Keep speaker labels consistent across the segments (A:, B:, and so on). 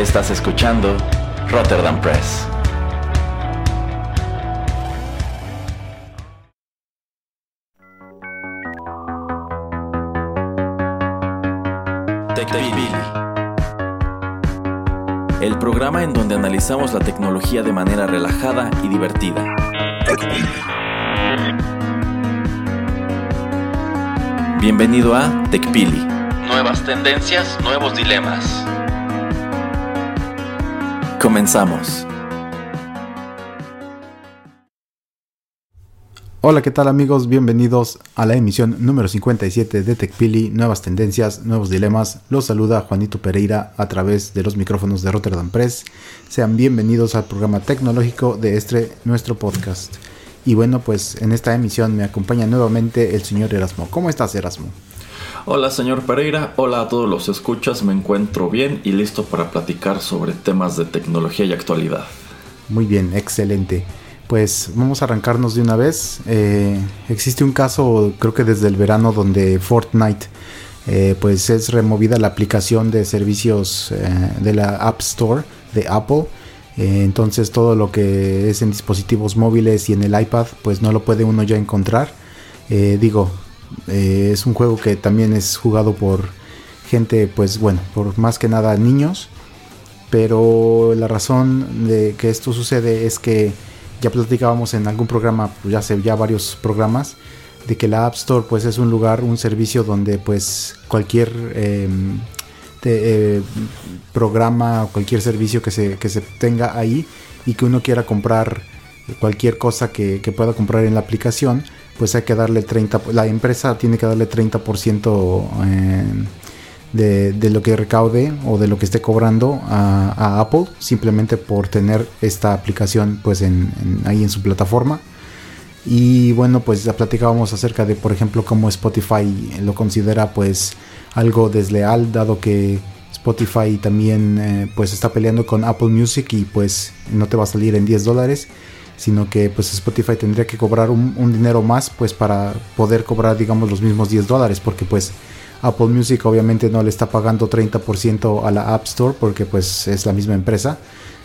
A: Estás escuchando Rotterdam Press. TechPili. El programa en donde analizamos la tecnología de manera relajada y divertida. Bienvenido a TechPili. Nuevas tendencias, nuevos dilemas. Comenzamos.
B: Hola, ¿qué tal amigos? Bienvenidos a la emisión número 57 de TechPili, Nuevas Tendencias, Nuevos Dilemas. Los saluda Juanito Pereira a través de los micrófonos de Rotterdam Press. Sean bienvenidos al programa tecnológico de este nuestro podcast. Y bueno, pues en esta emisión me acompaña nuevamente el señor Erasmo. ¿Cómo estás, Erasmo?
A: Hola, señor Pereira. Hola a todos los escuchas. Me encuentro bien y listo para platicar sobre temas de tecnología y actualidad.
B: Muy bien, excelente. Pues vamos a arrancarnos de una vez. Eh, existe un caso, creo que desde el verano, donde Fortnite, eh, pues es removida la aplicación de servicios eh, de la App Store de Apple. entonces todo lo que es en dispositivos móviles y en el iPad, pues no lo puede uno ya encontrar. digo, es un juego que también es jugado por gente, pues bueno, por más que nada niños. Pero la razón de que esto sucede es que ya platicábamos en algún programa, pues ya hace ya varios programas, de que la App Store pues es un lugar, un servicio donde pues cualquier em, eh, programa o cualquier servicio que se, que se tenga ahí y que uno quiera comprar cualquier cosa que, que pueda comprar en la aplicación, pues hay que darle 30, la empresa tiene que darle 30% eh, de, de, lo que recaude o de lo que esté cobrando a, Apple simplemente por tener esta aplicación pues ahí en su plataforma. Y bueno pues ya platicábamos acerca de por ejemplo cómo Spotify lo considera pues algo desleal dado que Spotify también eh, pues está peleando con Apple Music y pues no te va a salir en 10 dólares sino que pues Spotify tendría que cobrar un, dinero más pues para poder cobrar digamos los mismos 10 dólares porque pues Apple Music obviamente no le está pagando 30% a la App Store porque pues es la misma empresa.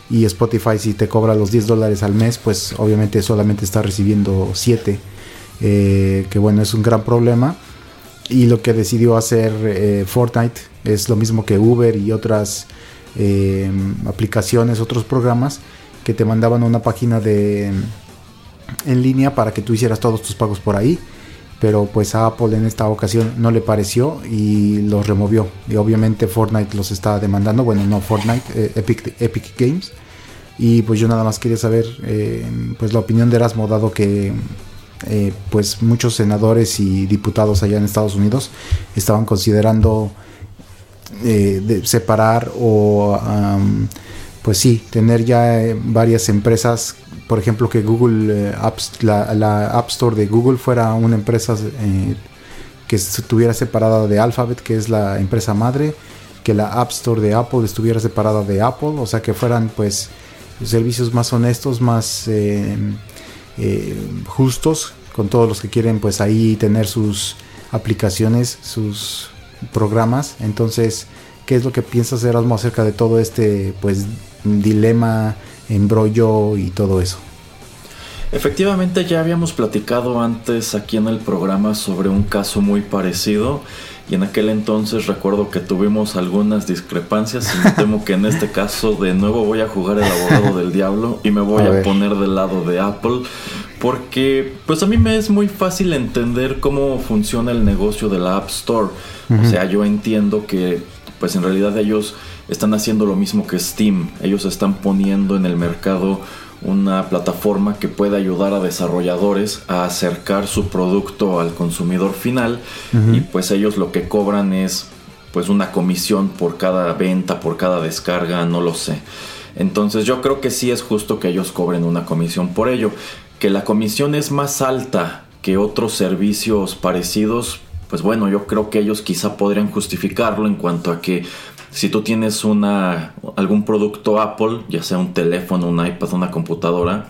B: Y Spotify si te cobra los 10 dólares al mes, pues obviamente solamente está recibiendo 7. Eh, que bueno, es un gran problema. Y lo que decidió hacer eh, Fortnite es lo mismo que Uber y otras eh, aplicaciones, otros programas que te mandaban una página de en línea para que tú hicieras todos tus pagos por ahí pero pues a Apple en esta ocasión no le pareció y los removió. Y obviamente Fortnite los está demandando, bueno, no Fortnite, eh, Epic, Epic Games. Y pues yo nada más quería saber eh, pues la opinión de Erasmo, dado que eh, pues muchos senadores y diputados allá en Estados Unidos estaban considerando separar o pues sí, tener ya varias empresas por ejemplo, que Google, eh, la, App Store de Google fuera una empresa eh, que estuviera separada de Alphabet, que es la empresa madre, que la App Store de Apple estuviera separada de Apple, o sea, que fueran pues servicios más honestos, más eh, justos, con todos los que quieren pues ahí tener sus aplicaciones, sus programas. Entonces, ¿qué es lo que piensas Erasmo acerca de todo este pues dilema? embrollo y todo eso.
A: Efectivamente ya habíamos platicado antes aquí en el programa sobre un caso muy parecido y en aquel entonces recuerdo que tuvimos algunas discrepancias y me temo que en este caso de nuevo voy a jugar el abogado del diablo y me voy a, poner del lado de Apple porque pues a mí me es muy fácil entender cómo funciona el negocio de la App Store. O sea, yo entiendo que pues en realidad ellos están haciendo lo mismo que Steam. Ellos están poniendo en el mercado una plataforma que puede ayudar a desarrolladores a acercar su producto al consumidor final y pues ellos lo que cobran es pues una comisión por cada venta, por cada descarga, no lo sé. Entonces yo creo que sí es justo que ellos cobren una comisión por ello. Que la comisión es más alta que otros servicios parecidos, pues bueno, yo creo que ellos quizá podrían justificarlo en cuanto a que si tú tienes una, algún producto Apple, ya sea un teléfono, un iPad, una computadora,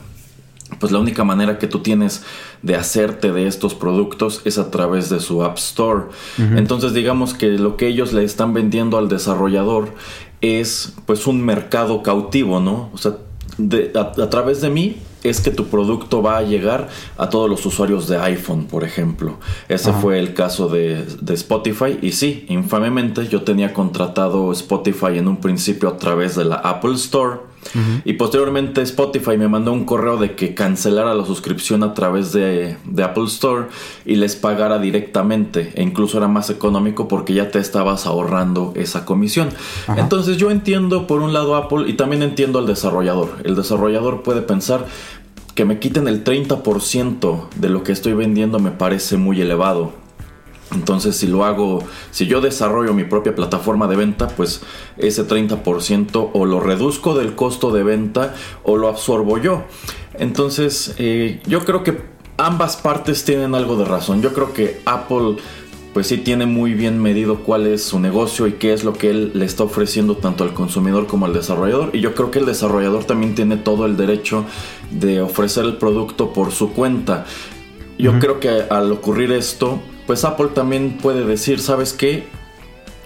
A: pues la única manera que tú tienes de hacerte de estos productos es a través de su App Store. Entonces digamos que lo que ellos le están vendiendo al desarrollador es pues un mercado cautivo, ¿no? O sea, a, través de mí es que tu producto va a llegar a todos los usuarios de iPhone, por ejemplo. Ese fue el caso de, de, Spotify. Y sí, infamemente yo tenía contratado Spotify en un principio a través de la Apple Store y posteriormente Spotify me mandó un correo de que cancelara la suscripción a través de, Apple Store y les pagara directamente. E incluso era más económico porque ya te estabas ahorrando esa comisión. Entonces yo entiendo por un lado Apple y también entiendo al desarrollador. El desarrollador puede pensar que me quiten el 30% de lo que estoy vendiendo me parece muy elevado entonces, si lo hago, si yo desarrollo mi propia plataforma de venta, pues ese 30% o lo reduzco del costo de venta o lo absorbo yo. Entonces, eh, yo creo que ambas partes tienen algo de razón. Yo creo que Apple pues sí tiene muy bien medido cuál es su negocio y qué es lo que él le está ofreciendo tanto al consumidor como al desarrollador. Y yo creo que el desarrollador también tiene todo el derecho de ofrecer el producto por su cuenta. Yo creo que al ocurrir esto, pues Apple también puede decir, ¿sabes qué?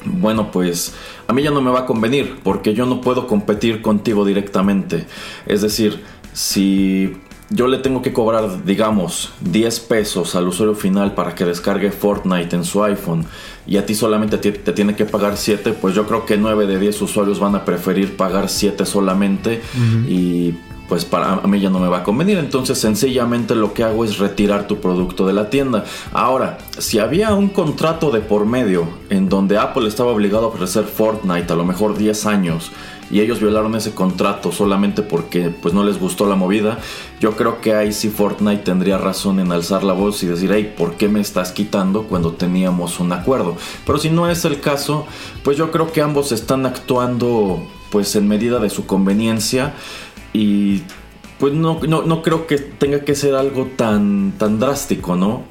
A: Bueno, pues a mí ya no me va a convenir porque yo no puedo competir contigo directamente. Es decir, si yo le tengo que cobrar, digamos, 10 pesos al usuario final para que descargue Fortnite en su iPhone y a ti solamente te, tiene que pagar 7, pues yo creo que 9 de 10 usuarios van a preferir pagar 7 solamente y pues para a mí ya no me va a convenir. Entonces sencillamente lo que hago es retirar tu producto de la tienda. Ahora, si había un contrato de por medio en donde Apple estaba obligado a ofrecer Fortnite a lo mejor 10 años y ellos violaron ese contrato solamente porque pues no les gustó la movida, yo creo que ahí sí Fortnite tendría razón en alzar la voz y decir, hey, ¿por qué me estás quitando cuando teníamos un acuerdo? Pero si no es el caso, pues yo creo que ambos están actuando pues en medida de su conveniencia y pues no, no, creo que tenga que ser algo tan, tan drástico, ¿no?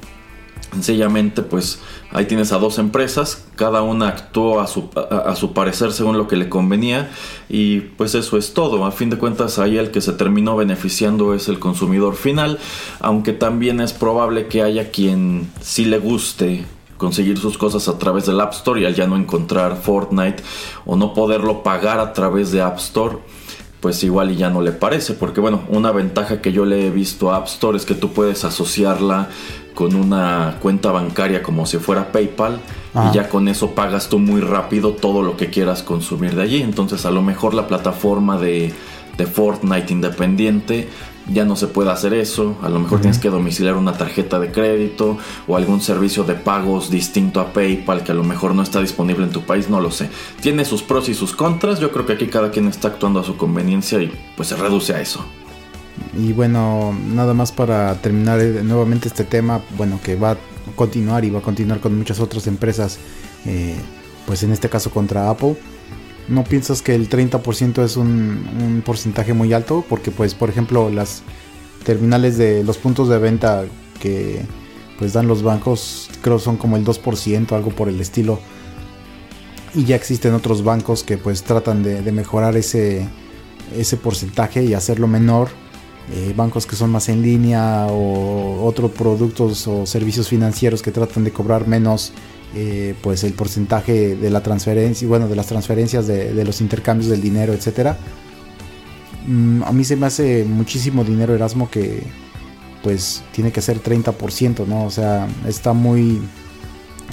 A: Sencillamente, pues ahí tienes a dos empresas, cada una actuó a su, a, su, parecer según lo que le convenía y pues eso es todo. A fin de cuentas, ahí el que se terminó beneficiando es el consumidor final, aunque también es probable que haya quien sí le guste conseguir sus cosas a través del App Store y al ya no encontrar Fortnite o no poderlo pagar a través de App Store pues igual y ya no le parece, porque bueno, una ventaja que yo le he visto a App Store es que tú puedes asociarla con una cuenta bancaria como si fuera PayPal y ya con eso pagas tú muy rápido todo lo que quieras consumir de allí. Entonces a lo mejor la plataforma de, de Fortnite independiente ya no se puede hacer eso. A lo mejor tienes que domiciliar una tarjeta de crédito o algún servicio de pagos distinto a PayPal que a lo mejor no está disponible en tu país, no lo sé. Tiene sus pros y sus contras. Yo creo que aquí cada quien está actuando a su conveniencia y pues se reduce a eso.
B: Y bueno, nada más para terminar eh, nuevamente este tema, bueno, que va a continuar y va a continuar con muchas otras empresas, eh, pues en este caso contra Apple. ¿No piensas que el 30% es un, porcentaje muy alto? Porque pues por ejemplo las terminales de los puntos de venta que pues dan los bancos creo son como el 2%, algo por el estilo. Y ya existen otros bancos que pues tratan de, mejorar ese, ese porcentaje y hacerlo menor. Eh, bancos que son más en línea o otros productos o servicios financieros que tratan de cobrar menos eh, pues el porcentaje de la transferencia, bueno, de las transferencias de, los intercambios del dinero, etcétera. Mm, a mí se me hace muchísimo dinero Erasmo que pues tiene que ser 30%, ¿no? O sea, está muy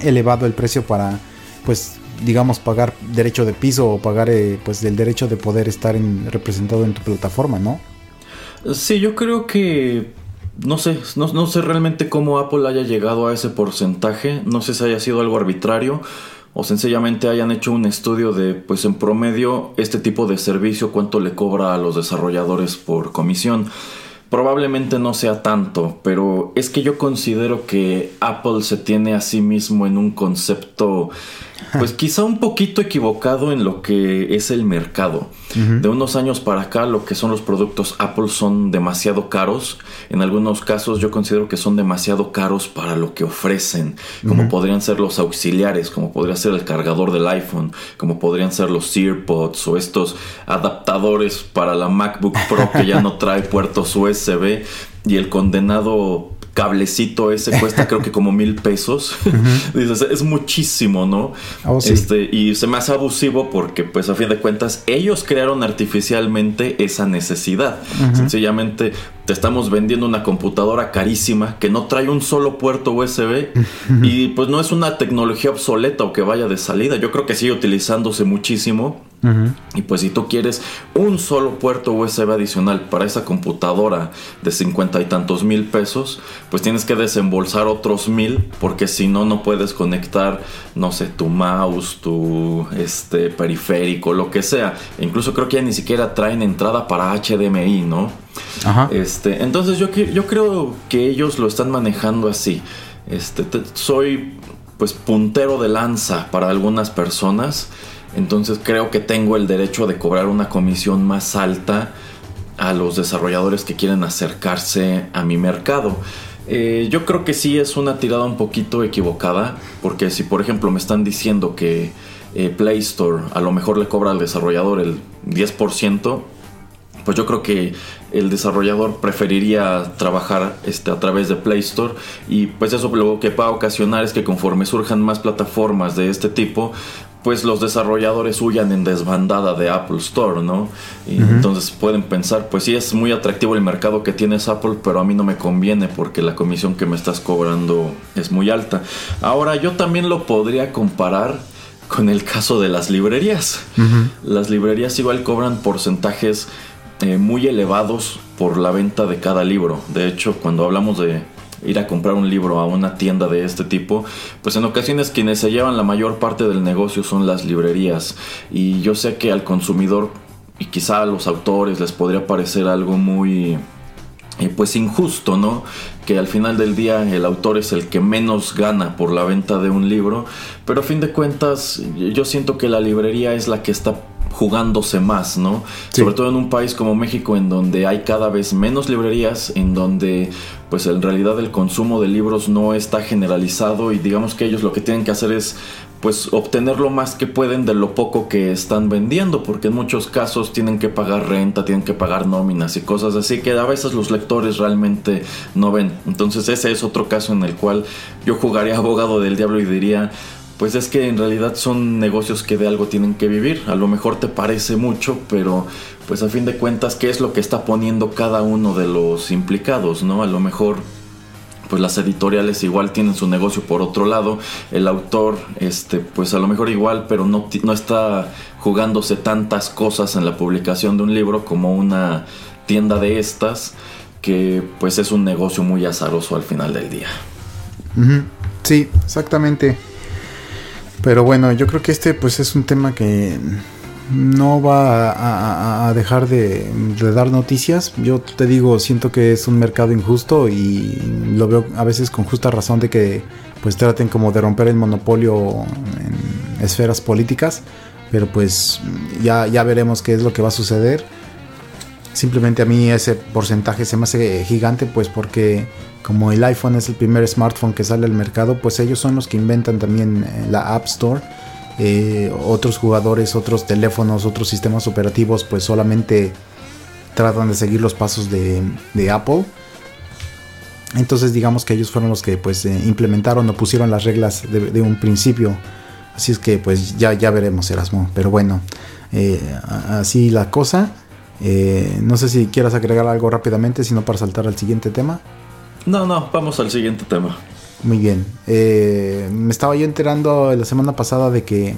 B: elevado el precio para pues digamos pagar derecho de piso o pagar eh, pues el derecho de poder estar representado en tu plataforma, ¿no?
A: Sí, yo creo que no sé, no, sé realmente cómo Apple haya llegado a ese porcentaje, no sé si haya sido algo arbitrario o sencillamente hayan hecho un estudio de, pues en promedio, este tipo de servicio, cuánto le cobra a los desarrolladores por comisión. Probablemente no sea tanto, pero es que yo considero que Apple se tiene a sí mismo en un concepto pues quizá un poquito equivocado en lo que es el mercado. De unos años para acá lo que son los productos Apple son demasiado caros. En algunos casos yo considero que son demasiado caros para lo que ofrecen. Como podrían ser los auxiliares, como podría ser el cargador del iPhone, como podrían ser los EarPods o estos adaptadores para la MacBook Pro que ya no trae puertos USB USB y el condenado cablecito ese cuesta creo que como mil pesos. Dices, es muchísimo, ¿no?
B: Oh,
A: este, y se me hace abusivo porque, pues, a fin de cuentas, ellos crearon artificialmente esa necesidad. Sencillamente te estamos vendiendo una computadora carísima que no trae un solo puerto USB y pues no es una tecnología obsoleta o que vaya de salida. Yo creo que sigue utilizándose muchísimo. Y pues si tú quieres un solo puerto USB adicional para esa computadora de cincuenta y tantos mil pesos, pues tienes que desembolsar otros mil porque si no no puedes conectar, no sé, tu mouse, tu este periférico, lo que sea. E incluso creo que ya ni siquiera traen entrada para HDMI, ¿no? Este, entonces yo, yo creo que ellos lo están manejando así. Este, soy pues puntero de lanza para algunas personas. Entonces creo que tengo el derecho de cobrar una comisión más alta a los desarrolladores que quieren acercarse a mi mercado. Eh, yo creo que sí es una tirada un poquito equivocada, porque si por ejemplo me están diciendo que eh, Play Store a lo mejor le cobra al desarrollador el 10%, pues yo creo que el desarrollador preferiría trabajar este, a través de Play Store y pues eso lo que va a ocasionar es que conforme surjan más plataformas de este tipo, pues los desarrolladores huyan en desbandada de Apple Store, ¿no? Y entonces pueden pensar, pues sí es muy atractivo el mercado que tienes Apple, pero a mí no me conviene porque la comisión que me estás cobrando es muy alta. Ahora yo también lo podría comparar con el caso de las librerías. Las librerías igual cobran porcentajes eh, muy elevados por la venta de cada libro. De hecho, cuando hablamos de ir a comprar un libro a una tienda de este tipo, pues en ocasiones quienes se llevan la mayor parte del negocio son las librerías. Y yo sé que al consumidor y quizá a los autores les podría parecer algo muy eh, pues injusto, ¿no? Que al final del día el autor es el que menos gana por la venta de un libro, pero a fin de cuentas yo siento que la librería es la que está jugándose más, ¿no? Sobre todo en un país como México en donde hay cada vez menos librerías, en donde pues en realidad el consumo de libros no está generalizado y digamos que ellos lo que tienen que hacer es pues obtener lo más que pueden de lo poco que están vendiendo, porque en muchos casos tienen que pagar renta, tienen que pagar nóminas y cosas así que a veces los lectores realmente no ven. Entonces ese es otro caso en el cual yo jugaría abogado del diablo y diría, pues es que en realidad son negocios que de algo tienen que vivir. A lo mejor te parece mucho, pero pues a fin de cuentas, ¿qué es lo que está poniendo cada uno de los implicados? ¿No? A lo mejor pues las editoriales igual tienen su negocio por otro lado, el autor este pues a lo mejor igual, pero no, no está jugándose tantas cosas en la publicación de un libro como una tienda de estas que pues es un negocio muy azaroso al final del día.
B: Sí, exactamente. Pero bueno, yo creo que este pues es un tema que no va a, dejar de, dar noticias. Yo te digo, siento que es un mercado injusto y lo veo a veces con justa razón de que pues traten como de romper el monopolio en esferas políticas. Pero pues ya, ya veremos qué es lo que va a suceder. Simplemente a mí ese porcentaje se me hace gigante pues porque como el iPhone es el primer smartphone que sale al mercado, pues ellos son los que inventan también eh, la App Store. Eh, otros jugadores, otros teléfonos, otros sistemas operativos, pues solamente tratan de seguir los pasos de, Apple. Entonces digamos que ellos fueron los que pues eh, implementaron o pusieron las reglas de, un principio. Así es que pues ya, ya veremos Erasmo. Pero bueno, así la cosa. no sé si quieras agregar algo rápidamente, sino para saltar al siguiente tema.
A: No, no, vamos al siguiente tema.
B: Muy bien. Eh, me estaba yo enterando la semana pasada de que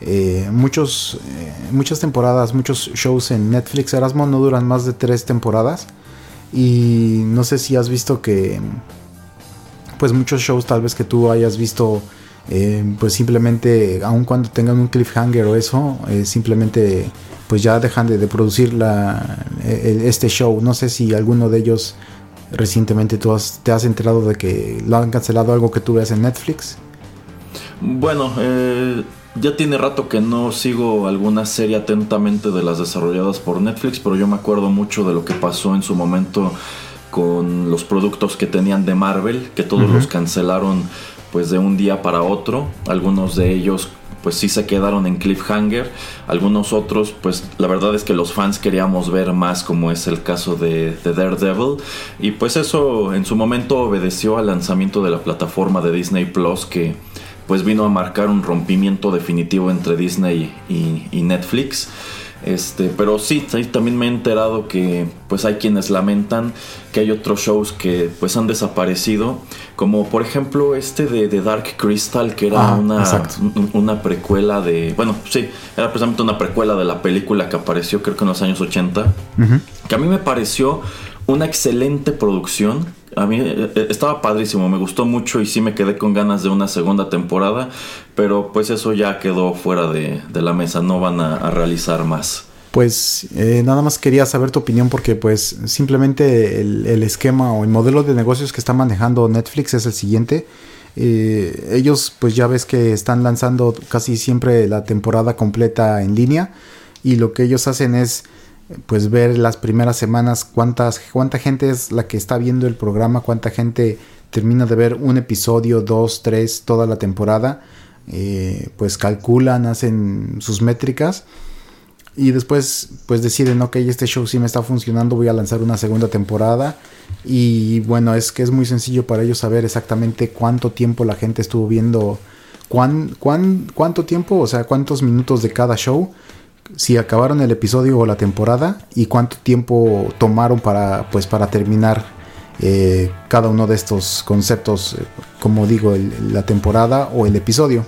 B: eh, muchos, eh, muchas temporadas, muchos shows en Netflix Erasmo no duran más de tres temporadas. Y no sé si has visto que, pues muchos shows tal vez que tú hayas visto, pues simplemente, aun cuando tengan un cliffhanger o eso, simplemente pues ya dejan de, producir la, este show. No sé si alguno de ellos recientemente tú te has enterado de que lo han cancelado algo que tú veas en Netflix?
A: Bueno, eh, ya tiene rato que no sigo alguna serie atentamente de las desarrolladas por Netflix, pero yo me acuerdo mucho de lo que pasó en su momento con los productos que tenían de Marvel, que todos los cancelaron pues de un día para otro, algunos de ellos pues sí se quedaron en cliffhanger. Algunos otros, pues la verdad es que los fans queríamos ver más, como es el caso de, de Daredevil. Y pues eso en su momento obedeció al lanzamiento de la plataforma de Disney Plus que pues vino a marcar un rompimiento definitivo entre Disney y, Netflix. Este, pero sí, también me he enterado que pues hay quienes lamentan que hay otros shows que pues han desaparecido, como por ejemplo este de, Dark Crystal, que era una, una precuela de, bueno, sí, era precisamente una precuela de la película que apareció creo que en los años 80, que a mí me pareció una excelente producción, a mí eh, eh, estaba padrísimo, me gustó mucho y sí me quedé con ganas de una segunda temporada, pero pues eso ya quedó fuera de, la mesa, no van a, realizar más.
B: Pues eh, nada más quería saber tu opinión porque pues simplemente el, esquema o el modelo de negocios que está manejando Netflix es el siguiente. ellos pues ya ves que están lanzando casi siempre la temporada completa en línea y lo que ellos hacen es pues ver las primeras semanas cuántas, cuánta gente es la que está viendo el programa, cuánta gente termina de ver un episodio, dos, tres, toda la temporada, eh, pues calculan, hacen sus métricas y después pues deciden, ok, este show sí me está funcionando, voy a lanzar una segunda temporada y bueno, es que es muy sencillo para ellos saber exactamente cuánto tiempo la gente estuvo viendo, cuán, cuán, cuánto tiempo, o sea, cuántos minutos de cada show si acabaron el episodio o la temporada y cuánto tiempo tomaron para, pues, para terminar eh, cada uno de estos conceptos, eh, como digo, la temporada o el episodio.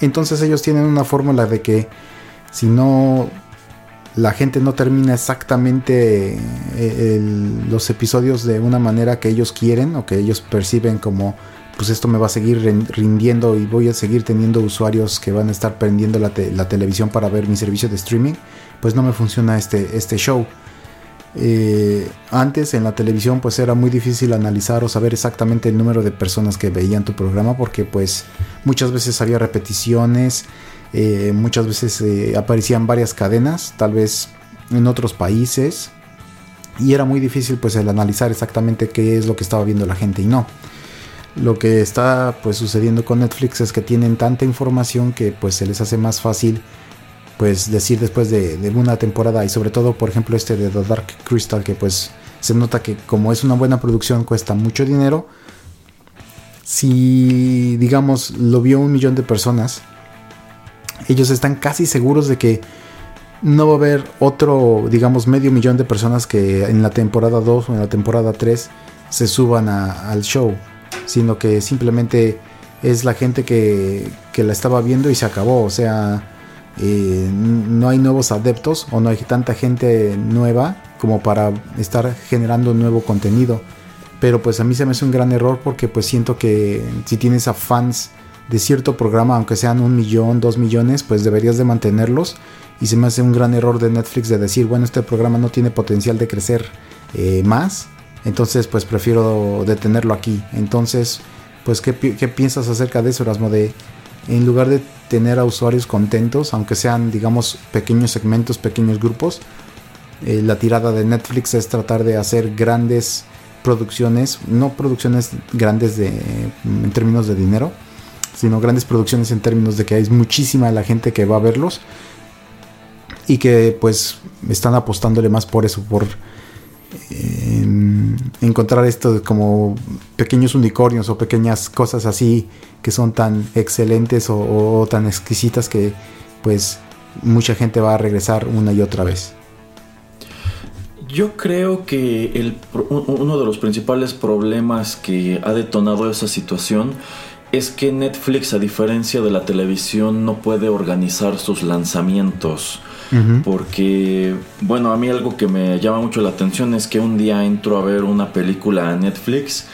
B: Entonces ellos tienen una fórmula de que si no la gente no termina exactamente eh, los episodios de una manera que ellos quieren o que ellos perciben como pues esto me va a seguir rindiendo y voy a seguir teniendo usuarios que van a estar prendiendo la, televisión para ver mi servicio de streaming, pues no me funciona este, este show. Eh, antes en la televisión pues era muy difícil analizar o saber exactamente el número de personas que veían tu programa porque pues muchas veces había repeticiones, eh, muchas veces eh, aparecían varias cadenas, tal vez en otros países y era muy difícil pues el analizar exactamente qué es lo que estaba viendo la gente y no. Lo que está pues sucediendo con Netflix es que tienen tanta información que pues se les hace más fácil pues decir después de, una temporada. Y sobre todo por ejemplo este de The Dark Crystal que pues se nota que como es una buena producción cuesta mucho dinero. Si digamos lo vio un millón de personas ellos están casi seguros de que no va a haber otro digamos medio millón de personas que en la temporada 2 o en la temporada 3 se suban al show sino que simplemente es la gente que, la estaba viendo y se acabó. O sea, eh, no hay nuevos adeptos o no hay tanta gente nueva como para estar generando nuevo contenido. Pero pues a mí se me hace un gran error porque pues siento que si tienes a fans de cierto programa, aunque sean un millón, dos millones, pues deberías de mantenerlos. Y se me hace un gran error de Netflix de decir, bueno, este programa no tiene potencial de crecer eh, más entonces, pues prefiero detenerlo aquí. Entonces, pues, ¿qué, piensas acerca de eso, Erasmo? De, en lugar de tener a usuarios contentos, aunque sean, digamos, pequeños segmentos, pequeños grupos, eh, la tirada de Netflix es tratar de hacer grandes producciones, no producciones grandes de, en términos de dinero, sino grandes producciones en términos de que hay muchísima la gente que va a verlos y que pues están apostándole más por eso, por encontrar esto como pequeños unicornios o pequeñas cosas así que son tan excelentes o, tan exquisitas que pues mucha gente va a regresar una y otra vez.
A: Yo creo que el, uno de los principales problemas que ha detonado esa situación es que Netflix, a diferencia de la televisión, no puede organizar sus lanzamientos. Porque, bueno, a mí algo que me llama mucho la atención es que un día entro a ver una película a Netflix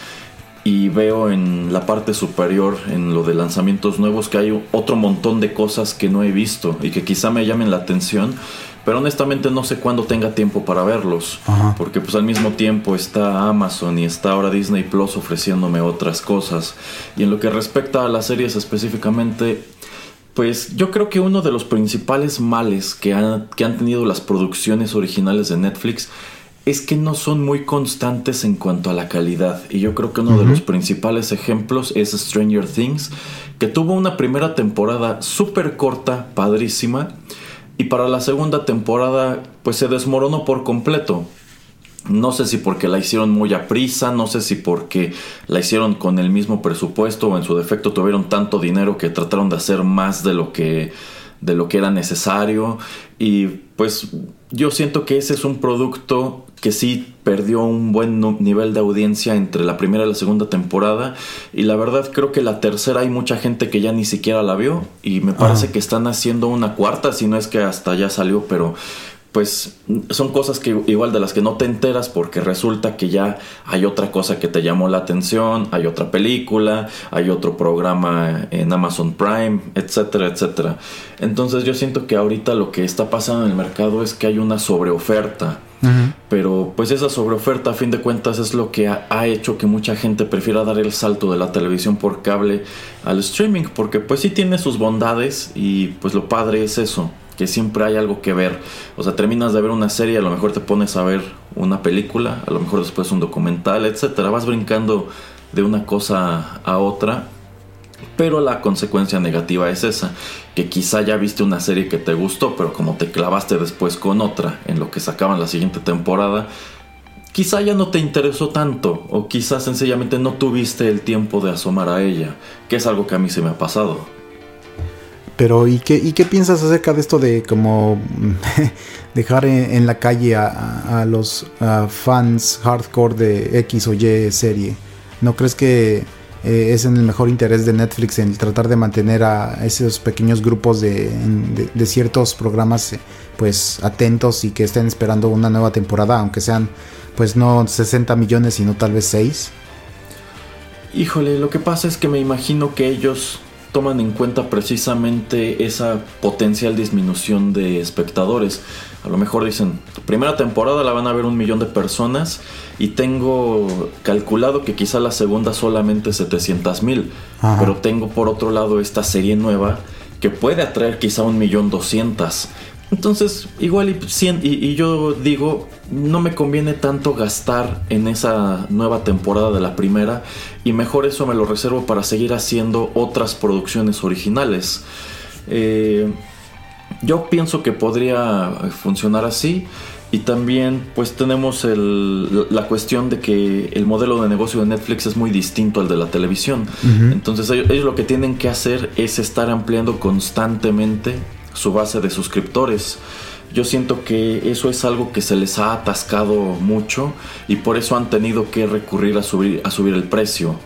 A: y veo en la parte superior, en lo de lanzamientos nuevos, que hay otro montón de cosas que no he visto y que quizá me llamen la atención, pero honestamente no sé cuándo tenga tiempo para verlos, porque pues al mismo tiempo está Amazon y está ahora Disney Plus ofreciéndome otras cosas. Y en lo que respecta a las series específicamente, pues yo creo que uno de los principales males que han, que han tenido las producciones originales de Netflix es que no son muy constantes en cuanto a la calidad. Y yo creo que uno de los principales ejemplos es Stranger Things, que tuvo una primera temporada súper corta, padrísima, y para la segunda temporada pues se desmoronó por completo. No sé si porque la hicieron muy a prisa, no sé si porque la hicieron con el mismo presupuesto o en su defecto tuvieron tanto dinero que trataron de hacer más de lo que de lo que era necesario. Y pues yo siento que ese es un producto que sí perdió un buen nivel de audiencia entre la primera y la segunda temporada. Y la verdad creo que la tercera hay mucha gente que ya ni siquiera la vio y me parece que están haciendo una cuarta si no es que hasta ya salió pero pues son cosas que igual de las que no te enteras porque resulta que ya hay otra cosa que te llamó la atención, hay otra película, hay otro programa en Amazon Prime, etcétera, etcétera. Entonces yo siento que ahorita lo que está pasando en el mercado es que hay una sobreoferta. Pero pues esa sobreoferta a fin de cuentas es lo que ha, ha, hecho que mucha gente prefiera dar el salto de la televisión por cable al streaming porque pues sí tiene sus bondades y pues lo padre es eso que siempre hay algo que ver. O sea, terminas de ver una serie, a lo mejor te pones a ver una película, a lo mejor después un documental, etcétera. Vas brincando de una cosa a otra. Pero la consecuencia negativa es esa, que quizá ya viste una serie que te gustó, pero como te clavaste después con otra en lo que sacaban la siguiente temporada, quizá ya no te interesó tanto, o quizá sencillamente no tuviste el tiempo de asomar a ella, que es algo que a mí se me ha pasado.
B: Pero ¿y qué, ¿y qué piensas acerca de esto de como dejar en, la calle a, los fans hardcore de X o Y serie? ¿No crees que eh, es en el mejor interés de Netflix en tratar de mantener a esos pequeños grupos de, de, ciertos programas eh, pues atentos y que estén esperando una nueva temporada, aunque sean pues no 60 millones sino tal vez 6?
A: Híjole, lo que pasa es que me imagino que ellos toman en cuenta precisamente esa potencial disminución de espectadores. A lo mejor dicen, primera temporada la van a ver un millón de personas y tengo calculado que quizá la segunda solamente 700 mil, pero tengo por otro lado esta serie nueva que puede atraer quizá un millón doscientas. Entonces, igual y, y, yo digo, no me conviene tanto gastar en esa nueva temporada de la primera y mejor eso me lo reservo para seguir haciendo otras producciones originales. Eh, yo pienso que podría funcionar así y también pues tenemos la cuestión de que el modelo de negocio de Netflix es muy distinto al de la televisión. Entonces ellos lo que tienen que hacer es estar ampliando constantemente su base de suscriptores. Yo siento que eso es algo que se les ha atascado mucho y por eso han tenido que recurrir a subir, a subir el precio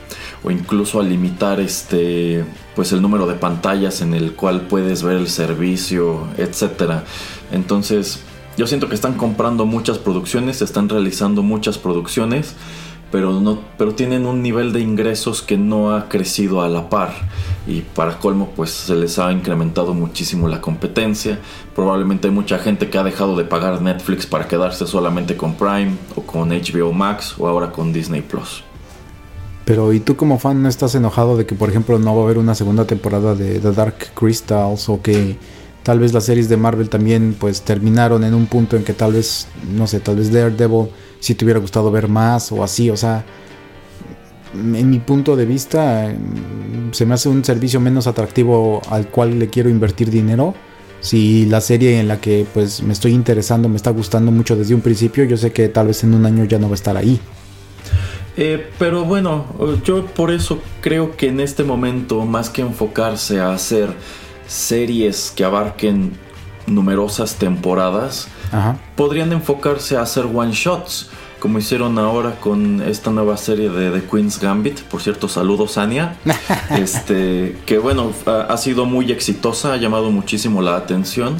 A: o incluso a limitar este pues el número de pantallas en el cual puedes ver el servicio, etcétera. Entonces, yo siento que están comprando muchas producciones, están realizando muchas producciones pero, no, pero tienen un nivel de ingresos que no ha crecido a la par y para colmo pues se les ha incrementado muchísimo la competencia. Probablemente hay mucha gente que ha dejado de pagar Netflix para quedarse solamente con Prime o con HBO Max o ahora con Disney Plus.
B: Pero ¿y tú como fan no estás enojado de que por ejemplo no va a haber una segunda temporada de The Dark Crystals o que tal vez las series de Marvel también pues terminaron en un punto en que tal vez no sé, tal vez Daredevil si te hubiera gustado ver más o así, o sea, en mi punto de vista, se me hace un servicio menos atractivo al cual le quiero invertir dinero. Si la serie en la que pues me estoy interesando me está gustando mucho desde un principio, yo sé que tal vez en un año ya no va a estar ahí.
A: Eh, pero bueno, yo por eso creo que en este momento, más que enfocarse a hacer series que abarquen numerosas temporadas, podrían enfocarse a hacer one shots, como hicieron ahora con esta nueva serie de The Queen's Gambit. Por cierto, saludos, Anya. este, que bueno, ha, sido muy exitosa, ha llamado muchísimo la atención.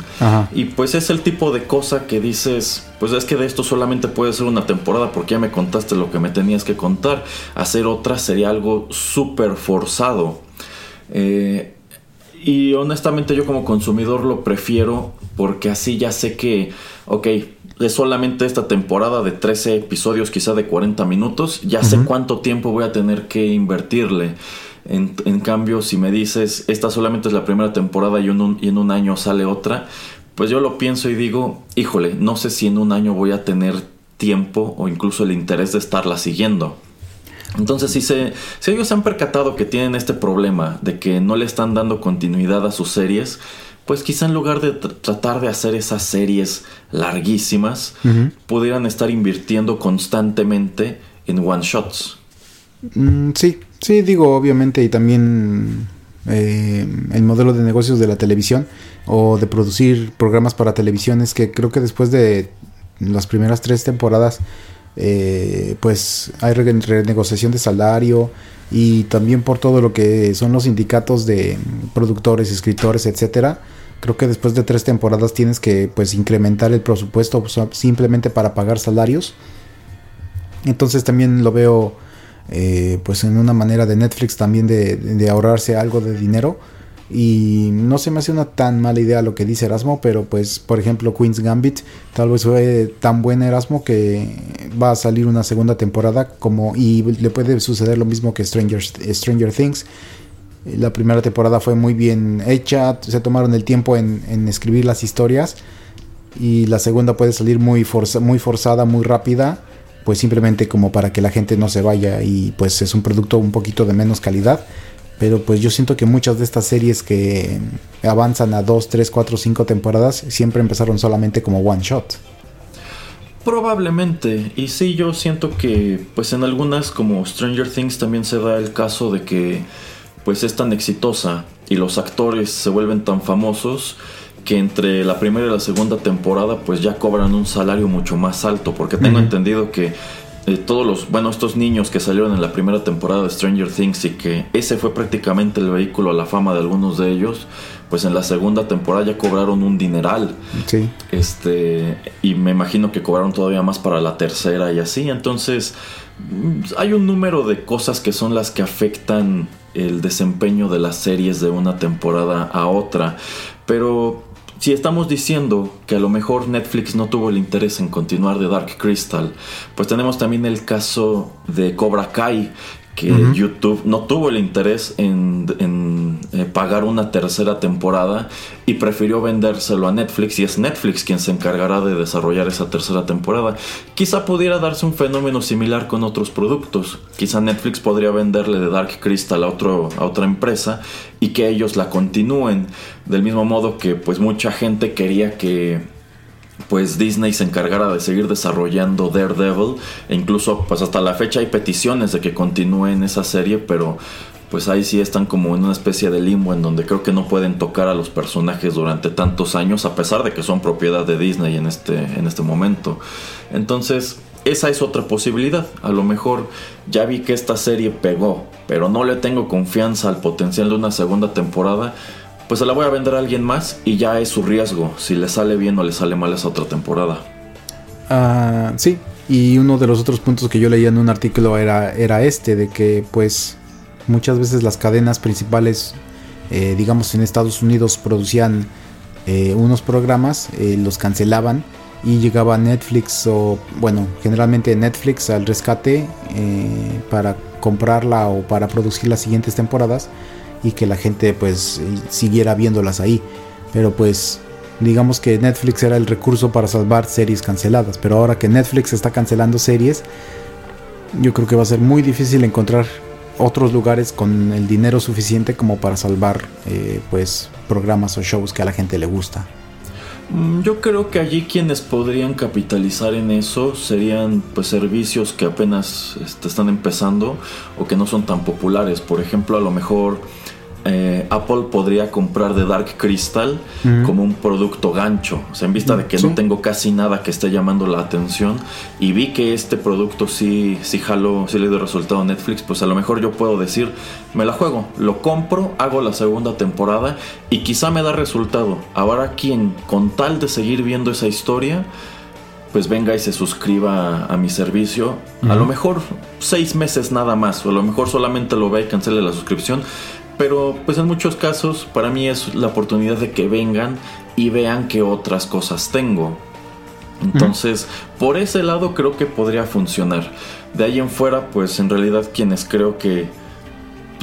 A: Y pues es el tipo de cosa que dices, pues es que de esto solamente puede ser una temporada porque ya me contaste lo que me tenías que contar. Hacer otra sería algo súper forzado. Eh, y honestamente yo como consumidor lo prefiero porque así ya sé que, ok, es solamente esta temporada de 13 episodios, quizá de 40 minutos, ya sé cuánto tiempo voy a tener que invertirle. En, cambio, si me dices, esta solamente es la primera temporada y, y en un año sale otra, pues yo lo pienso y digo, híjole, no sé si en un año voy a tener tiempo o incluso el interés de estarla siguiendo. Entonces, si, se, si ellos se han percatado que tienen este problema de que no le están dando continuidad a sus series, pues quizá en lugar de tratar de hacer esas series larguísimas, pudieran estar invirtiendo constantemente en one shots.
B: Mm, sí, sí, digo, obviamente, y también eh, el modelo de negocios de la televisión o de producir programas para televisión es que creo que después de las primeras tres temporadas, eh, pues hay renegociación de salario y también por todo lo que son los sindicatos de productores, escritores, etcétera. Creo que después de tres temporadas tienes que pues incrementar el presupuesto simplemente para pagar salarios. Entonces también lo veo eh, pues en una manera de Netflix también de, ahorrarse algo de dinero. Y no se me hace una tan mala idea lo que dice Erasmo, pero pues por ejemplo Queen's Gambit tal vez fue tan buen Erasmo que va a salir una segunda temporada como y le puede suceder lo mismo que Stranger, Stranger Things. La primera temporada fue muy bien hecha, se tomaron el tiempo en, escribir las historias y la segunda puede salir muy, muy forzada, muy rápida pues simplemente como para que la gente no se vaya y pues es un producto un poquito de menos calidad. Pero pues yo siento que muchas de estas series que avanzan a 2, 3, 4, 5 temporadas siempre empezaron solamente como one shot.
A: Probablemente, y sí, yo siento que pues en algunas como Stranger Things también se da el caso de que pues es tan exitosa y los actores se vuelven tan famosos que entre la primera y la segunda temporada pues ya cobran un salario mucho más alto, porque tengo entendido que eh, todos los, bueno, estos niños que salieron en la primera temporada de Stranger Things y que ese fue prácticamente el vehículo a la fama de algunos de ellos, pues en la segunda temporada ya cobraron un dineral.
B: Sí.
A: Este, y me imagino que cobraron todavía más para la tercera y así, entonces mm, hay un número de cosas que son las que afectan el desempeño de las series de una temporada a otra, pero si estamos diciendo que a lo mejor Netflix no tuvo el interés en continuar de Dark Crystal, pues tenemos también el caso de Cobra Kai, que YouTube no tuvo el interés en, eh, pagar una tercera temporada y prefirió vendérselo a Netflix y es Netflix quien se encargará de desarrollar esa tercera temporada. Quizá pudiera darse un fenómeno similar con otros productos. Quizá Netflix podría venderle de Dark Crystal a, otro, a otra empresa y que ellos la continúen. Del mismo modo que pues mucha gente quería que pues Disney se encargara de seguir desarrollando Daredevil. E incluso pues hasta la fecha hay peticiones de que continúen esa serie pero pues ahí sí están como en una especie de limbo en donde creo que no pueden tocar a los personajes durante tantos años a pesar de que son propiedad de Disney en este, en este momento. Entonces esa es otra posibilidad. A lo mejor ya vi que esta serie pegó pero no le tengo confianza al potencial de una segunda temporada pues se la voy a vender a alguien más y ya es su riesgo. Si le sale bien o le sale mal esa otra temporada.
B: Ah, sí, y uno de los otros puntos que yo leía en un artículo era, era este, de que pues muchas veces las cadenas principales, eh, digamos en Estados Unidos, producían eh, unos programas, eh, los cancelaban y llegaba Netflix o bueno, generalmente Netflix al rescate para comprarla o para producir las siguientes temporadas y que la gente pues siguiera viéndolas ahí. Pero pues digamos que Netflix era el recurso para salvar series canceladas. Pero ahora que Netflix está cancelando series, yo creo que va a ser muy difícil encontrar otros lugares con el dinero suficiente como para salvar eh, pues programas o shows que a la gente le gusta.
A: Mm, yo creo que allí quienes podrían capitalizar en eso serían pues servicios que apenas este, están empezando o que no son tan populares. Por ejemplo, a lo mejor eh, Apple podría comprar de Dark Crystal como un producto gancho. O sea, en vista de que no tengo casi nada que esté llamando la atención y vi que este producto sí, sí jaló, sí le dio resultado a Netflix, pues a lo mejor yo puedo decir, me la juego, lo compro, hago la segunda temporada y quizá me da resultado. Ahora quien, con tal de seguir viendo esa historia, pues venga y se suscriba a, mi servicio. A lo mejor seis meses nada más, o a lo mejor solamente lo ve y cancele la suscripción pero pues en muchos casos para mí es la oportunidad de que vengan y vean qué otras cosas tengo. Entonces, por ese lado creo que podría funcionar. De ahí en fuera, pues en realidad quienes creo que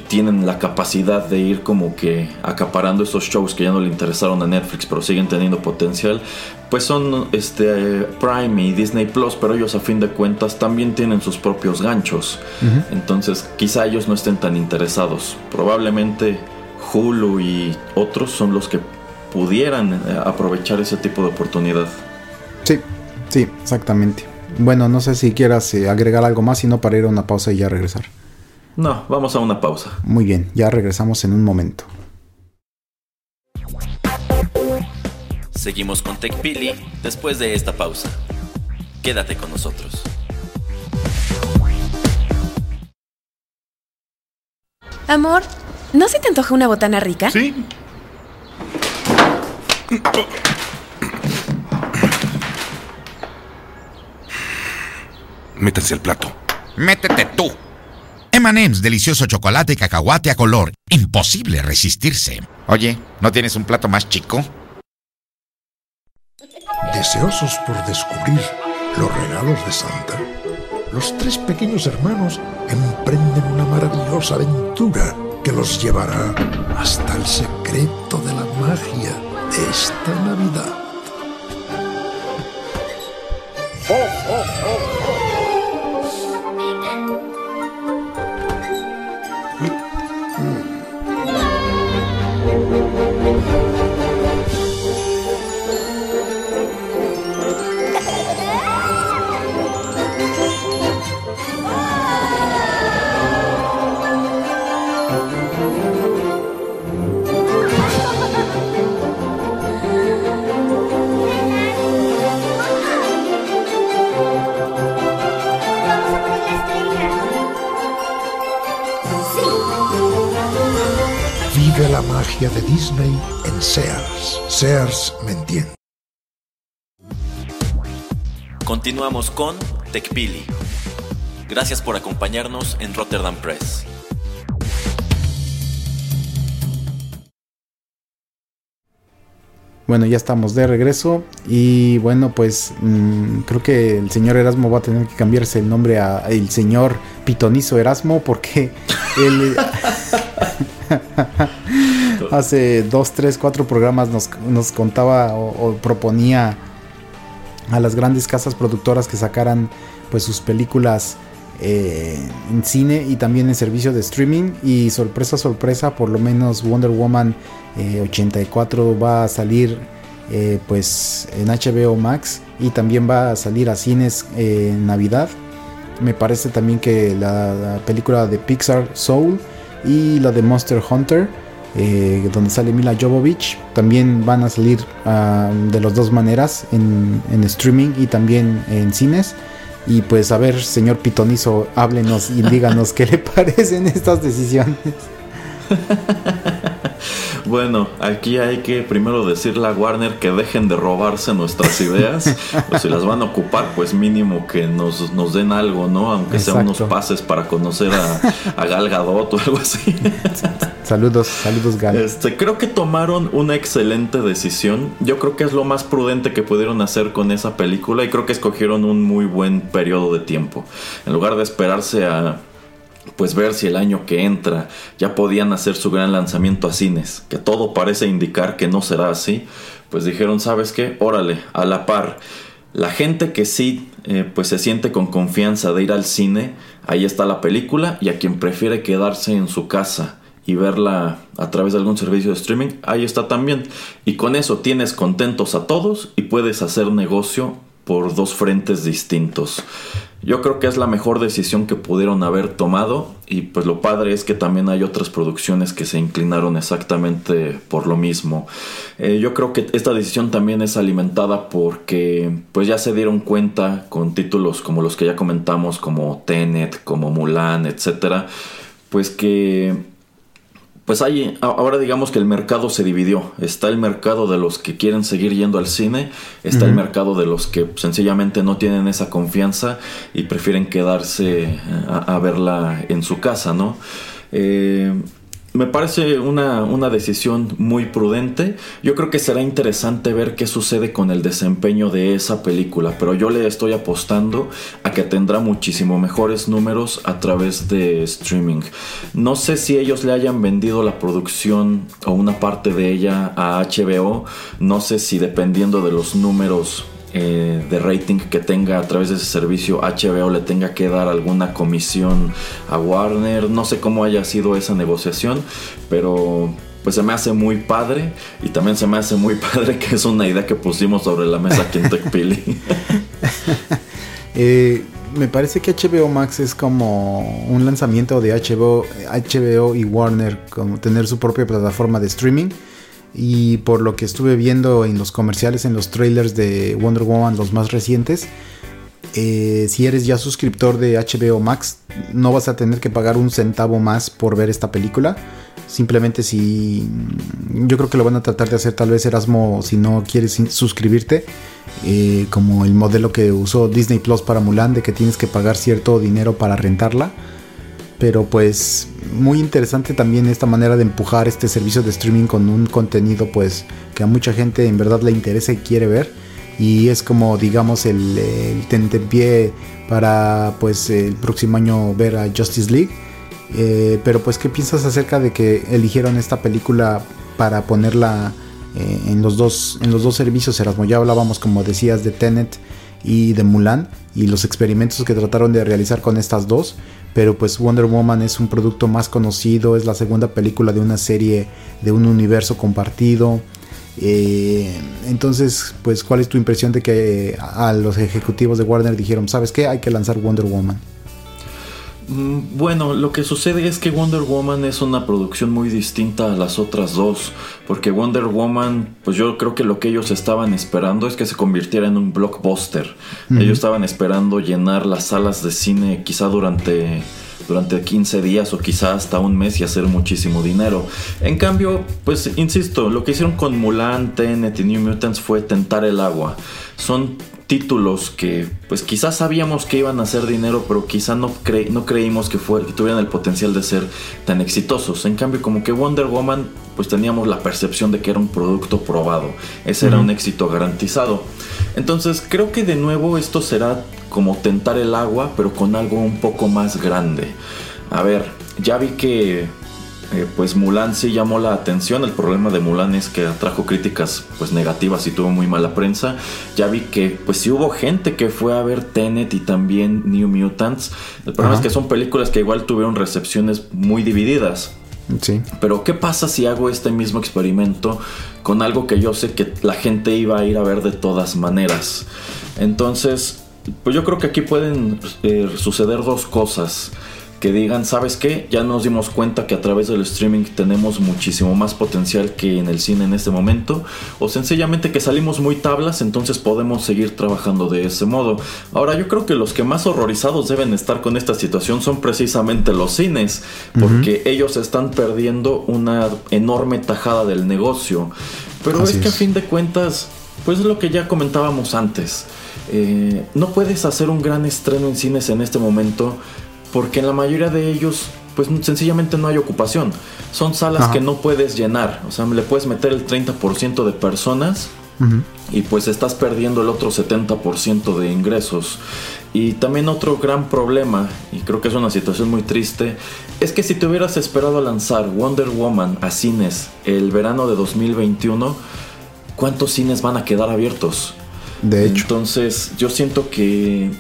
A: tienen la capacidad de ir como que acaparando esos shows que ya no le interesaron a Netflix pero siguen teniendo potencial, pues son este Prime y Disney Plus, pero ellos a fin de cuentas también tienen sus propios ganchos. Entonces, quizá ellos no estén tan interesados. Probablemente Hulu y otros son los que pudieran eh, aprovechar ese tipo de oportunidad.
B: Sí, sí, exactamente. Bueno, no sé si quieras eh, agregar algo más, sino para ir a una pausa y ya regresar.
A: No, vamos a una pausa.
B: Muy bien, ya regresamos en un momento.
C: Seguimos con TechPili después de esta pausa. Quédate con nosotros.
D: Amor, ¿no se te antoja una botana rica?
E: Sí. Métanse al plato.
F: Métete tú. M&M's, delicioso chocolate y cacahuate a color. Imposible resistirse. Oye, ¿no tienes un plato más chico?
G: Deseosos por descubrir los regalos de Santa, los tres pequeños hermanos emprenden una maravillosa aventura que los llevará hasta el secreto de la magia de esta Navidad. Vive magia de Disney en Sears. Sears me entiende.
C: Continuamos con TechPili. Gracias por acompañarnos en Rotterdam Press.
B: Bueno, ya estamos de regreso y bueno, pues mm, creo que el señor Erasmo va a tener que cambiarse el nombre a el señor Pitonizo Erasmo porque él hace dos, tres, cuatro programas nos, contaba o, proponía a las grandes casas productoras que sacaran pues sus películas eh, en cine y también en servicio de streaming. Y sorpresa sorpresa por lo menos Wonder Woman eh, 84 va a salir eh, pues en HBO Max y también va a salir a cines eh, en Navidad. Me parece también que la película de Pixar Soul y la de Monster Hunter eh, donde sale Mila Jovovich también van a salir ah, de las dos maneras en, en streaming y también en cines y pues a ver, señor Pitonizo, háblenos y díganos qué le parecen estas decisiones.
A: Bueno, aquí hay que primero decirle a Warner que dejen de robarse nuestras ideas. o si las van a ocupar, pues mínimo que nos, nos den algo, ¿no? Aunque sean unos
B: Exacto.
A: pases para conocer a, a Gal Gadot o algo así.
B: Saludos, saludos Gal.
A: Este, creo que tomaron una excelente decisión. Yo creo que es lo más prudente que pudieron hacer con esa película y creo que escogieron un muy buen periodo de tiempo. En lugar de esperarse a pues ver si el año que entra ya podían hacer su gran lanzamiento a cines, que todo parece indicar que no será así, pues dijeron, ¿sabes qué? Órale, a la par. La gente que sí eh, pues se siente con confianza de ir al cine, ahí está la película y a quien prefiere quedarse en su casa y verla a través de algún servicio de streaming, ahí está también. Y con eso tienes contentos a todos y puedes hacer negocio por dos frentes distintos. Yo creo que es la mejor decisión que pudieron haber tomado y pues lo padre es que también hay otras producciones que se inclinaron exactamente por lo mismo. Eh, yo creo que esta decisión también es alimentada porque pues ya se dieron cuenta con títulos como los que ya comentamos como Tenet, como Mulan, etcétera, pues que pues hay, ahora digamos que el mercado se dividió. Está el mercado de los que quieren seguir yendo al cine, está el mercado de los que sencillamente no tienen esa confianza y prefieren quedarse a, a verla en su casa, ¿no? Eh, me parece una, una, decisión muy prudente. Yo creo que será interesante ver qué sucede con el desempeño de esa película, pero yo le estoy apostando a que tendrá muchísimo mejores números a través de streaming. No sé si ellos le hayan vendido la producción o una parte de ella a HBO, no sé si dependiendo de los números eh, de rating que tenga a través de ese servicio HBO le tenga que dar alguna comisión a Warner. No sé cómo haya sido esa negociación, pero pues se me hace muy padre y también se me hace muy padre que es una idea que pusimos sobre la mesa aquí en TechPili.
B: eh, me parece que HBO Max es como un lanzamiento de HBO, HBO y Warner, como tener su propia plataforma de streaming y por lo que estuve viendo en los comerciales, en los trailers de Wonder Woman, los más recientes, eh, si eres ya suscriptor de HBO Max, no vas a tener que pagar un centavo más por ver esta película. Simplemente si yo creo que lo van a tratar de hacer tal vez Erasmo si no quieres suscribirte, eh, como el modelo que usó Disney Plus para Mulan, de que tienes que pagar cierto dinero para rentarla. Pero pues muy interesante también esta manera de empujar este servicio de streaming con un contenido pues que a mucha gente en verdad le interesa y quiere ver. Y es como digamos el, el pie para pues el próximo año ver a Justice League. Eh, pero pues qué piensas acerca de que eligieron esta película para ponerla eh, en los dos en los dos servicios Erasmo ya hablábamos como decías de Tenet y de Mulan y los experimentos que trataron de realizar con estas dos pero pues Wonder Woman es un producto más conocido, es la segunda película de una serie de un universo compartido. Eh, entonces, pues, ¿cuál es tu impresión de que a los ejecutivos de Warner dijeron, ¿sabes qué? Hay que lanzar Wonder Woman.
A: Mm, bueno, lo que sucede es que Wonder Woman es una producción muy distinta a las otras dos, porque Wonder Woman, pues yo creo que lo que ellos estaban esperando es que se convirtiera en un blockbuster. Ellos estaban esperando llenar las salas de cine quizá durante durante 15 días o quizá hasta un mes y hacer muchísimo dinero. En cambio, pues insisto, lo que hicieron con Mulan, Tenet y New Mutants fue tentar el agua. Son títulos que pues quizás sabíamos que iban a hacer dinero, pero quizá no, no creímos que, que tuvieran el potencial de ser tan exitosos. En cambio, como que Wonder Woman, pues teníamos la percepción de que era un producto probado. Ese era un éxito garantizado. Entonces creo que de nuevo esto será como tentar el agua, pero con algo un poco más grande. A ver, ya vi que eh, pues Mulan sí llamó la atención. El problema de Mulan es que atrajo críticas pues negativas y tuvo muy mala prensa. Ya vi que pues sí hubo gente que fue a ver Tenet y también New Mutants. El problema es que son películas que igual tuvieron recepciones muy divididas. Sí. Pero ¿qué pasa si hago este mismo experimento con algo que yo sé que la gente iba a ir a ver de todas maneras? Entonces, pues yo creo que aquí pueden eh, suceder dos cosas que digan, ¿sabes qué? Ya nos dimos cuenta que a través del streaming tenemos muchísimo más potencial que en el cine en este momento, o sencillamente que salimos muy tablas, entonces podemos seguir trabajando de ese modo. Ahora yo creo que los que más horrorizados deben estar con esta situación son precisamente los cines, porque ellos están perdiendo una enorme tajada del negocio. Pero es que a fin de cuentas, pues es lo que ya comentábamos antes. Eh, no puedes hacer un gran estreno en cines en este momento porque en la mayoría de ellos pues sencillamente no hay ocupación. Son salas que no puedes llenar, o sea, le puedes meter el 30% de personas y pues estás perdiendo el otro 70% de ingresos. Y también otro gran problema, y creo que es una situación muy triste, es que si te hubieras esperado a lanzar Wonder Woman a cines el verano de 2021, ¿cuántos cines van a quedar abiertos?
B: De hecho.
A: Entonces yo siento que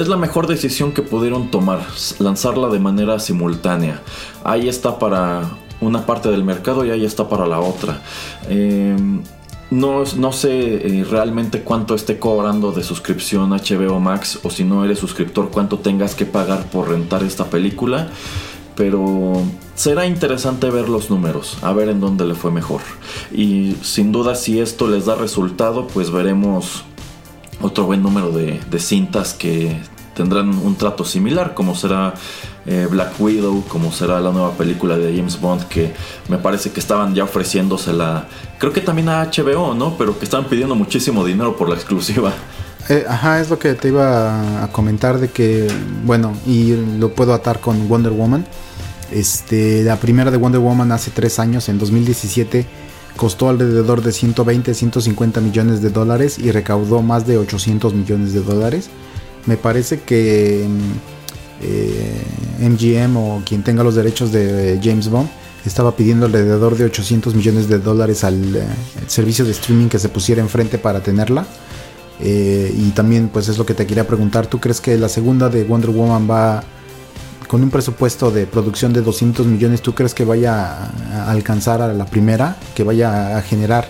A: es la mejor decisión que pudieron tomar, lanzarla de manera simultánea. Ahí está para una parte del mercado y ahí está para la otra. Em, no, no, sé eh, realmente cuánto esté cobrando de suscripción HBO Max o si no eres suscriptor cuánto tengas que pagar por rentar esta película. Pero será interesante ver los números, a ver en dónde le fue mejor. Y sin duda si esto les da resultado, pues veremos otro buen número de, cintas que tendrán un trato similar, como será eh, Black Widow, como será la nueva película de James Bond, que me parece que estaban ya ofreciéndosela, creo que también a HBO, ¿no? Pero que estaban pidiendo muchísimo dinero por la exclusiva.
B: Eh, ajá, es lo que te iba a comentar de que, bueno, y lo puedo atar con Wonder Woman. Este, la primera de Wonder Woman hace tres años, en 2017, costó alrededor de 120, 150 millones de dólares y recaudó más de 800 millones de dólares. Me parece que MGM eh, o quien tenga los derechos de James Bond estaba pidiendo alrededor de 800 millones de dólares al eh, servicio de streaming que se pusiera enfrente para tenerla. Eh, y también pues es lo que te quería preguntar, ¿tú crees que la segunda de Wonder Woman va con un presupuesto de producción de 200 millones, ¿tú crees que vaya a alcanzar a la primera? ¿Que vaya a generar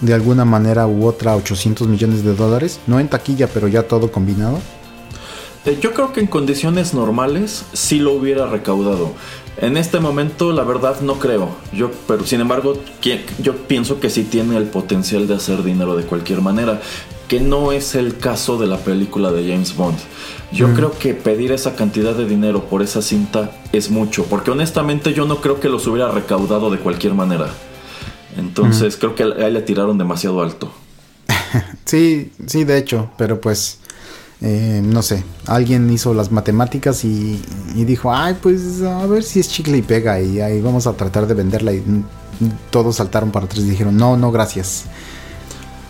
B: de alguna manera u otra 800 millones de dólares? No en taquilla, pero ya todo combinado.
A: Eh, yo creo que en condiciones normales sí lo hubiera recaudado. En este momento, la verdad, no creo. Yo, pero sin embargo, yo pienso que sí tiene el potencial de hacer dinero de cualquier manera que no es el caso de la película de James Bond. Yo creo que pedir esa cantidad de dinero por esa cinta es mucho, porque honestamente yo no creo que los hubiera recaudado de cualquier manera. Entonces creo que ahí le tiraron demasiado alto.
B: sí, sí, de hecho, pero pues eh, no sé, alguien hizo las matemáticas y, y, dijo, ay, pues a ver si es chicle y pega y ahí vamos a tratar de venderla y todos saltaron para atrás y dijeron, no, no, gracias.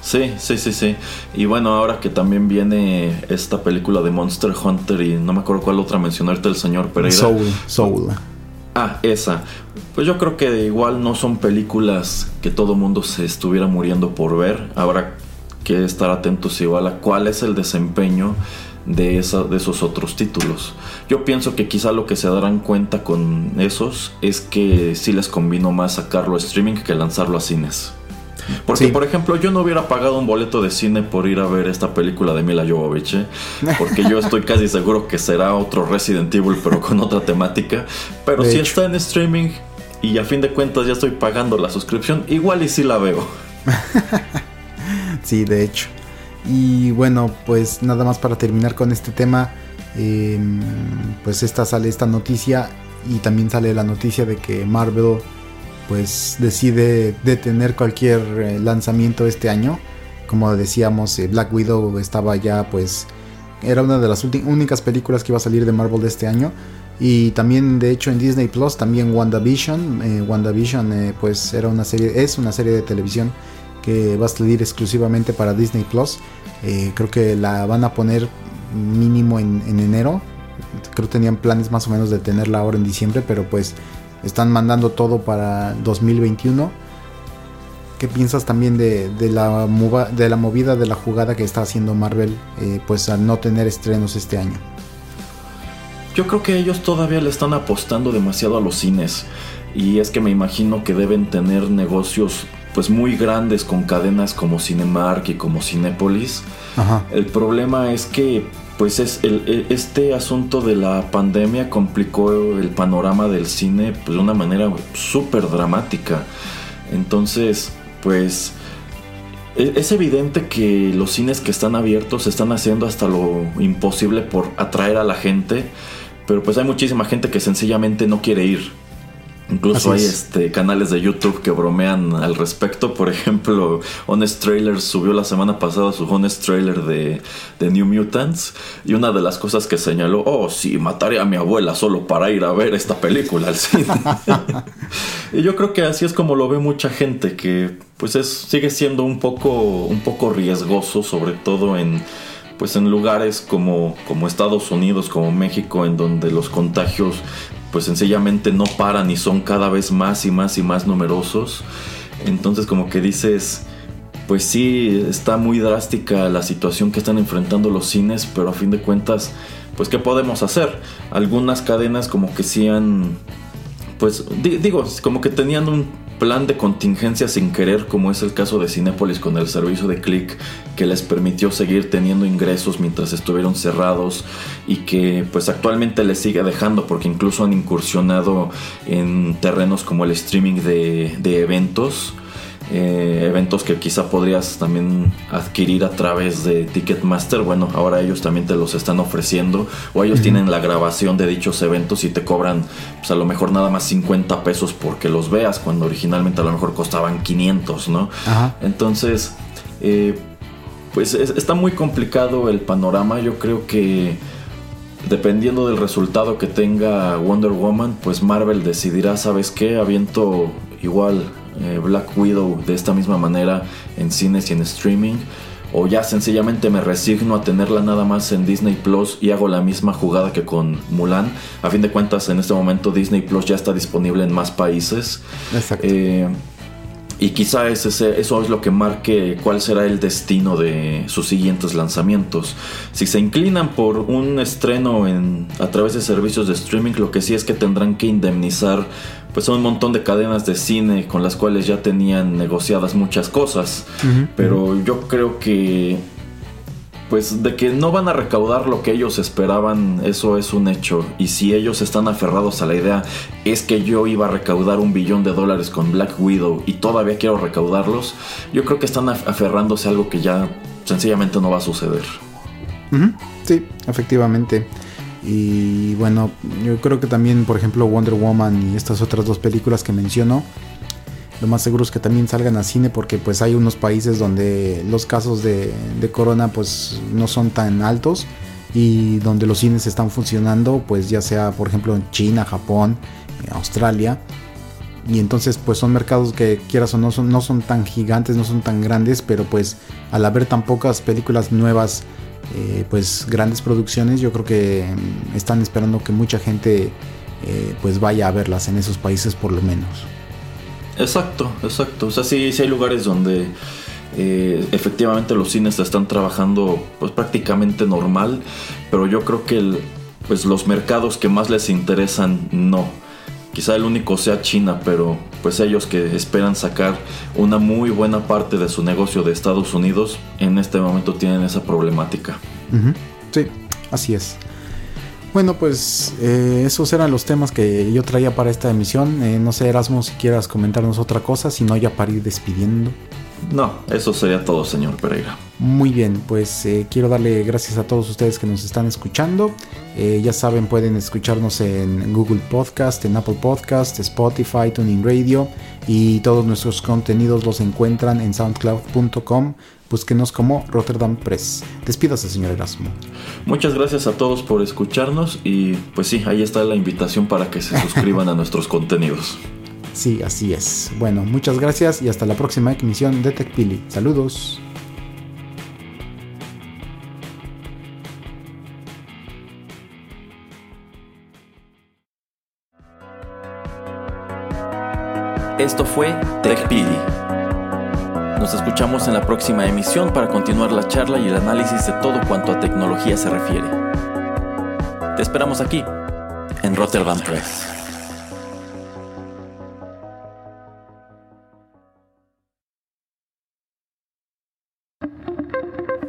A: Sí, sí, sí, sí. Y bueno, ahora que también viene esta película de Monster Hunter y no me acuerdo cuál otra mencionarte el señor Pereira.
B: Soul, Soul.
A: Ah, esa. Pues yo creo que igual no son películas que todo mundo se estuviera muriendo por ver. Habrá que estar atentos igual a cuál es el desempeño de, esa, de esos otros títulos. Yo pienso que quizá lo que se darán cuenta con esos es que sí les convino más sacarlo a streaming que lanzarlo a cines. Porque, por ejemplo, yo no hubiera pagado un boleto de cine por ir a ver esta película de Mila Jovovich, ¿eh? porque yo estoy casi seguro que será otro Resident Evil, pero con otra temática. Pero si está en streaming y a fin de cuentas ya estoy pagando la suscripción, igual y sí la veo.
B: sí, de hecho. Y bueno, pues nada más para terminar con este tema, em, pues esta sale esta noticia y también sale la noticia de que Marvel pues decide detener cualquier eh, lanzamiento este año. Como decíamos, eh, Black Widow estaba ya pues era una de las únicas películas que iba a salir de Marvel de este año. Y también, de hecho, en Disney Plus, también WandaVision. Eh, WandaVision, pues era una serie, es una serie de televisión que va a salir exclusivamente para Disney Plus. creo que la van a poner mínimo en, en enero. Creo que tenían planes más o menos de tenerla ahora en diciembre, pero pues están mandando todo para 2021. ¿Qué piensas también de, la, de la movida, de la jugada que está haciendo Marvel, eh, pues al no tener estrenos este año?
A: Yo creo que ellos todavía le están apostando demasiado a los cines. Y es que me imagino que deben tener negocios pues muy grandes con cadenas como Cinemark y como Cinépolis. El problema es que pues es el, este asunto de la pandemia complicó el panorama del cine pues, de una manera súper dramática. Entonces, pues e, es evidente que los cines que están abiertos están haciendo hasta lo imposible por atraer a la gente, pero pues hay muchísima gente que sencillamente no quiere ir. Incluso hay este, canales de YouTube que bromean al respecto. Por ejemplo, Honest Trailer subió la semana pasada su Honest Trailer de, de, New Mutants. Y una de las cosas que señaló, oh sí, mataré a mi abuela solo para ir a ver esta película al cine. y yo creo que así es como lo ve mucha gente, que pues es, sigue siendo un poco, un poco riesgoso, sobre todo en pues en lugares como, como Estados Unidos, como México, en donde los contagios pues sencillamente no paran y son cada vez más y más y más numerosos. Entonces como que dices, pues sí, está muy drástica la situación que están enfrentando los cines, pero a fin de cuentas, pues ¿qué podemos hacer? Algunas cadenas como que sí han, pues digo, como que tenían un plan de contingencia sin querer, como es el caso de Cinepolis con el servicio de Click, que les permitió seguir teniendo ingresos mientras estuvieron cerrados y que pues actualmente les sigue dejando porque incluso han incursionado en terrenos como el streaming de, de eventos eh, eventos que quizá podrías también adquirir a través de Ticketmaster. Bueno, ahora ellos también te los están ofreciendo o ellos tienen la grabación de dichos eventos y te cobran pues a lo mejor nada más 50 pesos porque los veas cuando originalmente a lo mejor costaban 500, ¿no? Entonces, eh, pues está muy complicado el panorama. Yo creo que dependiendo del resultado que tenga Wonder Woman, pues Marvel decidirá, ¿sabes qué? Aviento igual eh, Black Widow de esta misma manera en cines y en streaming. O ya sencillamente me resigno a tenerla nada más en Disney Plus y hago la misma jugada que con Mulan. A fin de cuentas, en este momento Disney Plus ya está disponible en más países.
B: Exacto.
A: Eh, y quizá eso es lo que marque cuál será el destino de sus siguientes lanzamientos. Si se inclinan por un estreno en, a través de servicios de streaming, lo que sí es que tendrán que indemnizar pues un montón de cadenas de cine con las cuales ya tenían negociadas muchas cosas. Pero yo creo que pues de que no van a recaudar lo que ellos esperaban, eso es un hecho. Y si ellos están aferrados a la idea, es que yo iba a recaudar un billón de dólares con Black Widow y todavía quiero recaudarlos, yo creo que están aferrándose a algo que ya sencillamente no va a suceder.
B: Sí, efectivamente. Y bueno, yo creo que también, por ejemplo, Wonder Woman y estas otras dos películas que menciono, lo más seguro es que también salgan a cine porque pues hay unos países donde los casos de, corona pues no son tan altos y donde los cines están funcionando pues ya sea por ejemplo en China, Japón, eh, Australia. Y entonces pues son mercados que quieras o no son, no son tan gigantes, no son tan grandes pero pues al haber tan pocas películas nuevas eh, pues grandes producciones yo creo que mm, están esperando que mucha gente eh, pues vaya a verlas en esos países por lo menos.
A: Exacto, exacto. O sea, sí, sí hay lugares donde eh, efectivamente los cines están trabajando pues prácticamente normal, pero yo creo que pues los mercados que más les interesan no. Quizá el único sea China, pero pues ellos que esperan sacar una muy buena parte de su negocio de Estados Unidos, en este momento tienen esa problemática.
B: Sí, así es. Bueno, pues eh, esos eran los temas que yo traía para esta emisión. Eh, no sé, Erasmo, si quieras comentarnos otra cosa, si no, ya para despidiendo.
A: No, eso sería todo, señor Pereira.
B: Muy bien, pues eh, quiero darle gracias a todos ustedes que nos están escuchando. ya saben, pueden escucharnos en Google Podcast, en Apple Podcast, Spotify, Tuning Radio y todos nuestros contenidos los encuentran en soundcloud.com búsquenos como Rotterdam Press. Despídase, señor Erasmo.
A: Muchas gracias a todos por escucharnos y pues sí, ahí está la invitación para que se suscriban a nuestros contenidos.
B: Sí, así es. Bueno, muchas gracias y hasta la próxima emisión de TechPili. Saludos.
C: Esto fue TechPili nos escuchamos en la próxima emisión para continuar la charla y el análisis de todo cuanto a tecnología se refiere. Te esperamos aquí, en Rotterdam Press.